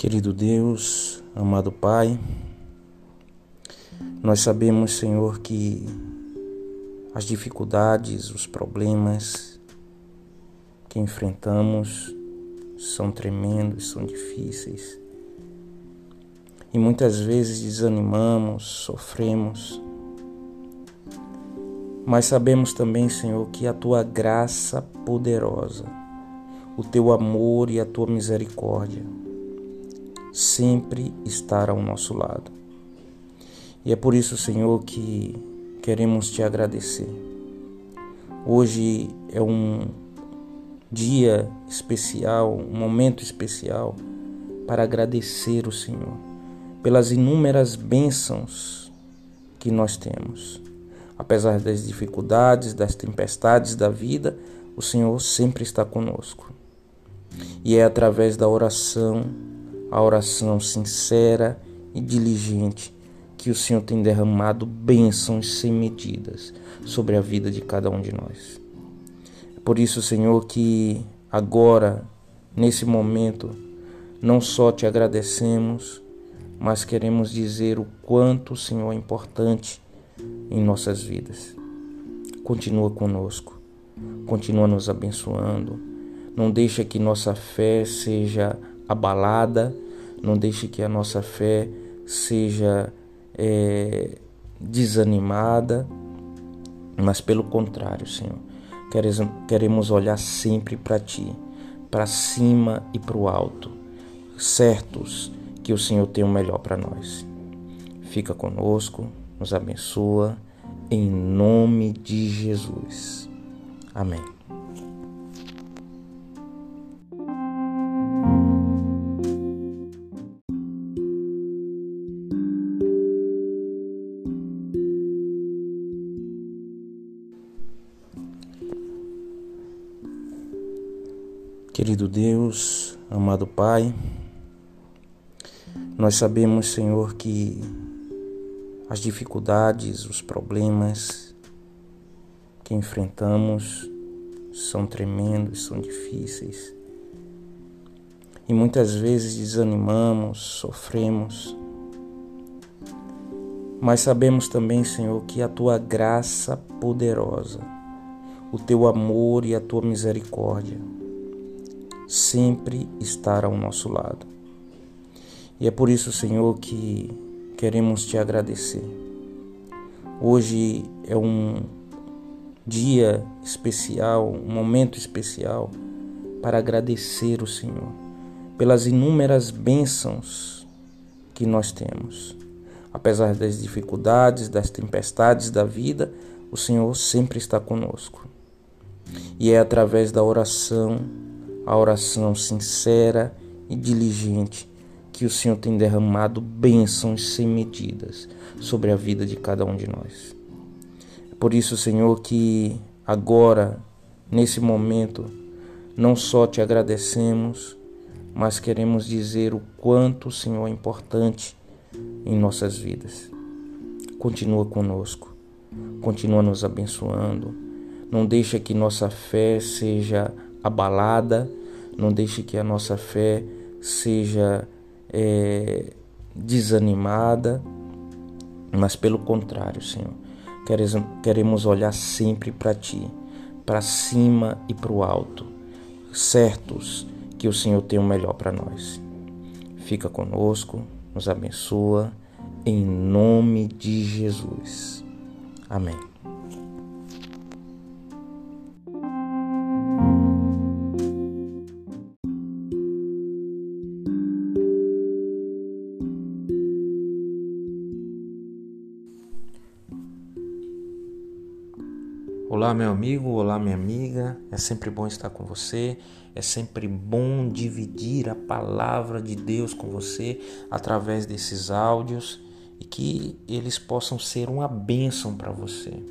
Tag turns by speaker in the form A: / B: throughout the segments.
A: Querido Deus, amado Pai, nós sabemos, Senhor, que as dificuldades, os problemas que enfrentamos são tremendos, são difíceis. E muitas vezes desanimamos, sofremos. Mas sabemos também, Senhor, que a tua graça poderosa, o teu amor e a tua misericórdia sempre estar ao nosso lado. E é por isso, Senhor, que queremos te agradecer. Hoje é um dia especial, um momento especial para agradecer o Senhor pelas inúmeras bênçãos que nós temos. Apesar das dificuldades, das tempestades da vida, o Senhor sempre está conosco. E é através da oração, a oração sincera e diligente que o Senhor tem derramado bênçãos sem medidas sobre a vida de cada um de nós. É por isso, Senhor, que agora, nesse momento, não só te agradecemos, mas queremos dizer o quanto o Senhor é importante em nossas vidas. Continua conosco, continua nos abençoando. Não deixa que nossa fé seja abalada, não deixe que a nossa fé seja é, desanimada, mas pelo contrário, Senhor, queremos olhar sempre para Ti, para cima e para o alto, certos que o Senhor tem o melhor para nós. Fica conosco, nos abençoa, em nome de Jesus. Amém. Querido Deus, amado Pai, nós sabemos, Senhor, que as dificuldades, os problemas que enfrentamos são tremendos, são difíceis. E muitas vezes desanimamos, sofremos. Mas sabemos também, Senhor, que a tua graça poderosa, o teu amor e a tua misericórdia sempre estar ao nosso lado. E é por isso, Senhor, que queremos te agradecer. Hoje é um dia especial, um momento especial para agradecer o Senhor pelas inúmeras bênçãos que nós temos. Apesar das dificuldades, das tempestades da vida, o Senhor sempre está conosco. E é através da oração, a oração sincera e diligente que o Senhor tem derramado bênçãos sem medidas sobre a vida de cada um de nós. É por isso, Senhor, que agora, nesse momento, não só te agradecemos, mas queremos dizer o quanto o Senhor é importante em nossas vidas. Continua conosco, continua nos abençoando. Não deixa que nossa fé seja abalada não deixe que a nossa fé seja é, desanimada, mas pelo contrário, Senhor, queremos olhar sempre para Ti, para cima e para o alto, certos que o Senhor tem o melhor para nós. Fica conosco, nos abençoa, em nome de Jesus. Amém. Olá, meu amigo, olá, minha amiga. É sempre bom estar com você. É sempre bom dividir a palavra de Deus com você através desses áudios e que eles possam ser uma bênção para você.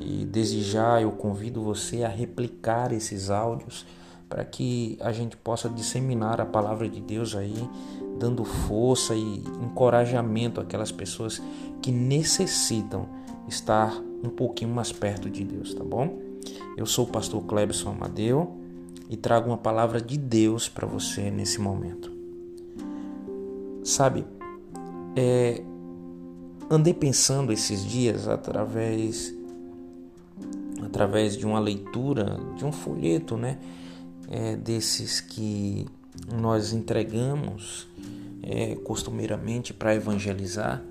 A: E desde já eu convido você a replicar esses áudios para que a gente possa disseminar a palavra de Deus aí, dando força e encorajamento àquelas pessoas que necessitam estar um pouquinho mais perto de Deus, tá bom? Eu sou o pastor Clebson Amadeu e trago uma palavra de Deus para você nesse momento. Sabe, é, andei pensando esses dias através através de uma leitura de um folheto, né, é, desses que nós entregamos é, costumeiramente para evangelizar,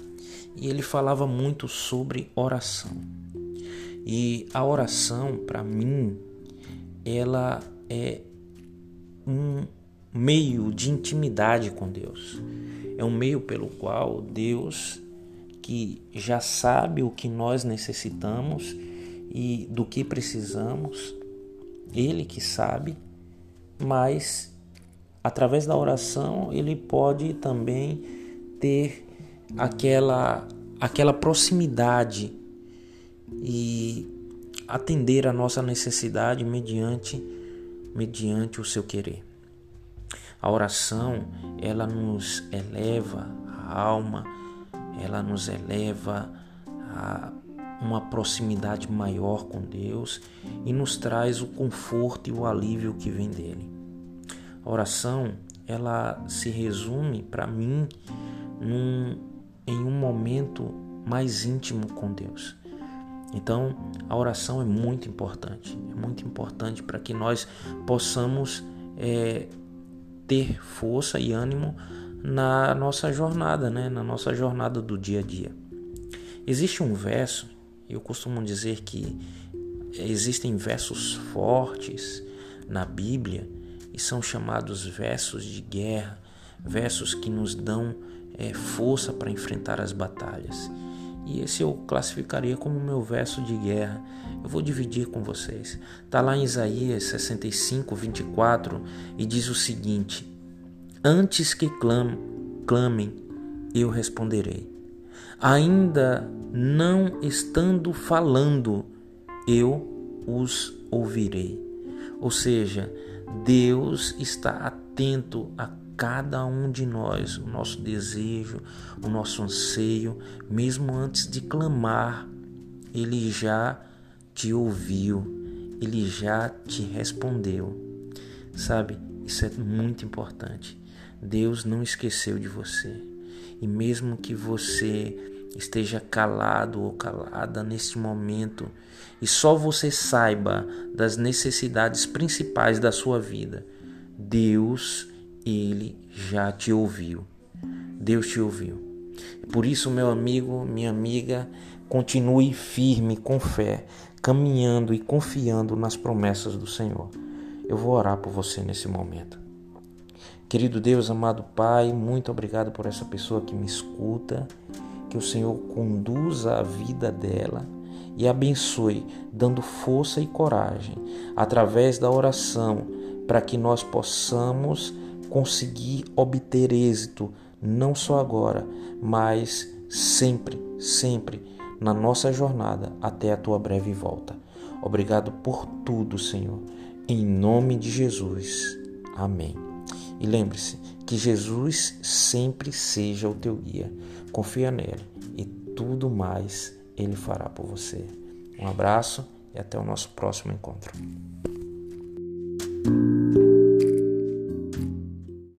A: e ele falava muito sobre oração. E a oração, para mim, ela é um meio de intimidade com Deus. É um meio pelo qual Deus, que já sabe o que nós necessitamos e do que precisamos, Ele que sabe, mas através da oração ele pode também ter aquela aquela proximidade e atender a nossa necessidade mediante mediante o seu querer. A oração, ela nos eleva a alma, ela nos eleva a uma proximidade maior com Deus e nos traz o conforto e o alívio que vem dele. A oração, ela se resume para mim num, em um momento mais íntimo com Deus. Então, a oração é muito importante, é muito importante para que nós possamos é, ter força e ânimo na nossa jornada, né? na nossa jornada do dia a dia. Existe um verso, eu costumo dizer que existem versos fortes na Bíblia e são chamados versos de guerra, versos que nos dão é, força para enfrentar as batalhas. E esse eu classificaria como meu verso de guerra. Eu vou dividir com vocês. Está lá em Isaías 65, 24 e diz o seguinte: Antes que clamem, eu responderei. Ainda não estando falando, eu os ouvirei. Ou seja, Deus está atento a cada um de nós, o nosso desejo, o nosso anseio, mesmo antes de clamar, Ele já te ouviu, Ele já te respondeu. Sabe, isso é muito importante. Deus não esqueceu de você. E mesmo que você esteja calado ou calada neste momento e só você saiba das necessidades principais da sua vida, Deus ele já te ouviu. Deus te ouviu. Por isso, meu amigo, minha amiga, continue firme com fé, caminhando e confiando nas promessas do Senhor. Eu vou orar por você nesse momento. Querido Deus, amado Pai, muito obrigado por essa pessoa que me escuta. Que o Senhor conduza a vida dela e abençoe, dando força e coragem através da oração, para que nós possamos conseguir obter êxito, não só agora, mas sempre, sempre na nossa jornada até a tua breve volta. Obrigado por tudo, Senhor. Em nome de Jesus. Amém. E lembre-se que Jesus sempre seja o teu guia. Confia nele e tudo mais ele fará por você. Um abraço e até o nosso próximo encontro.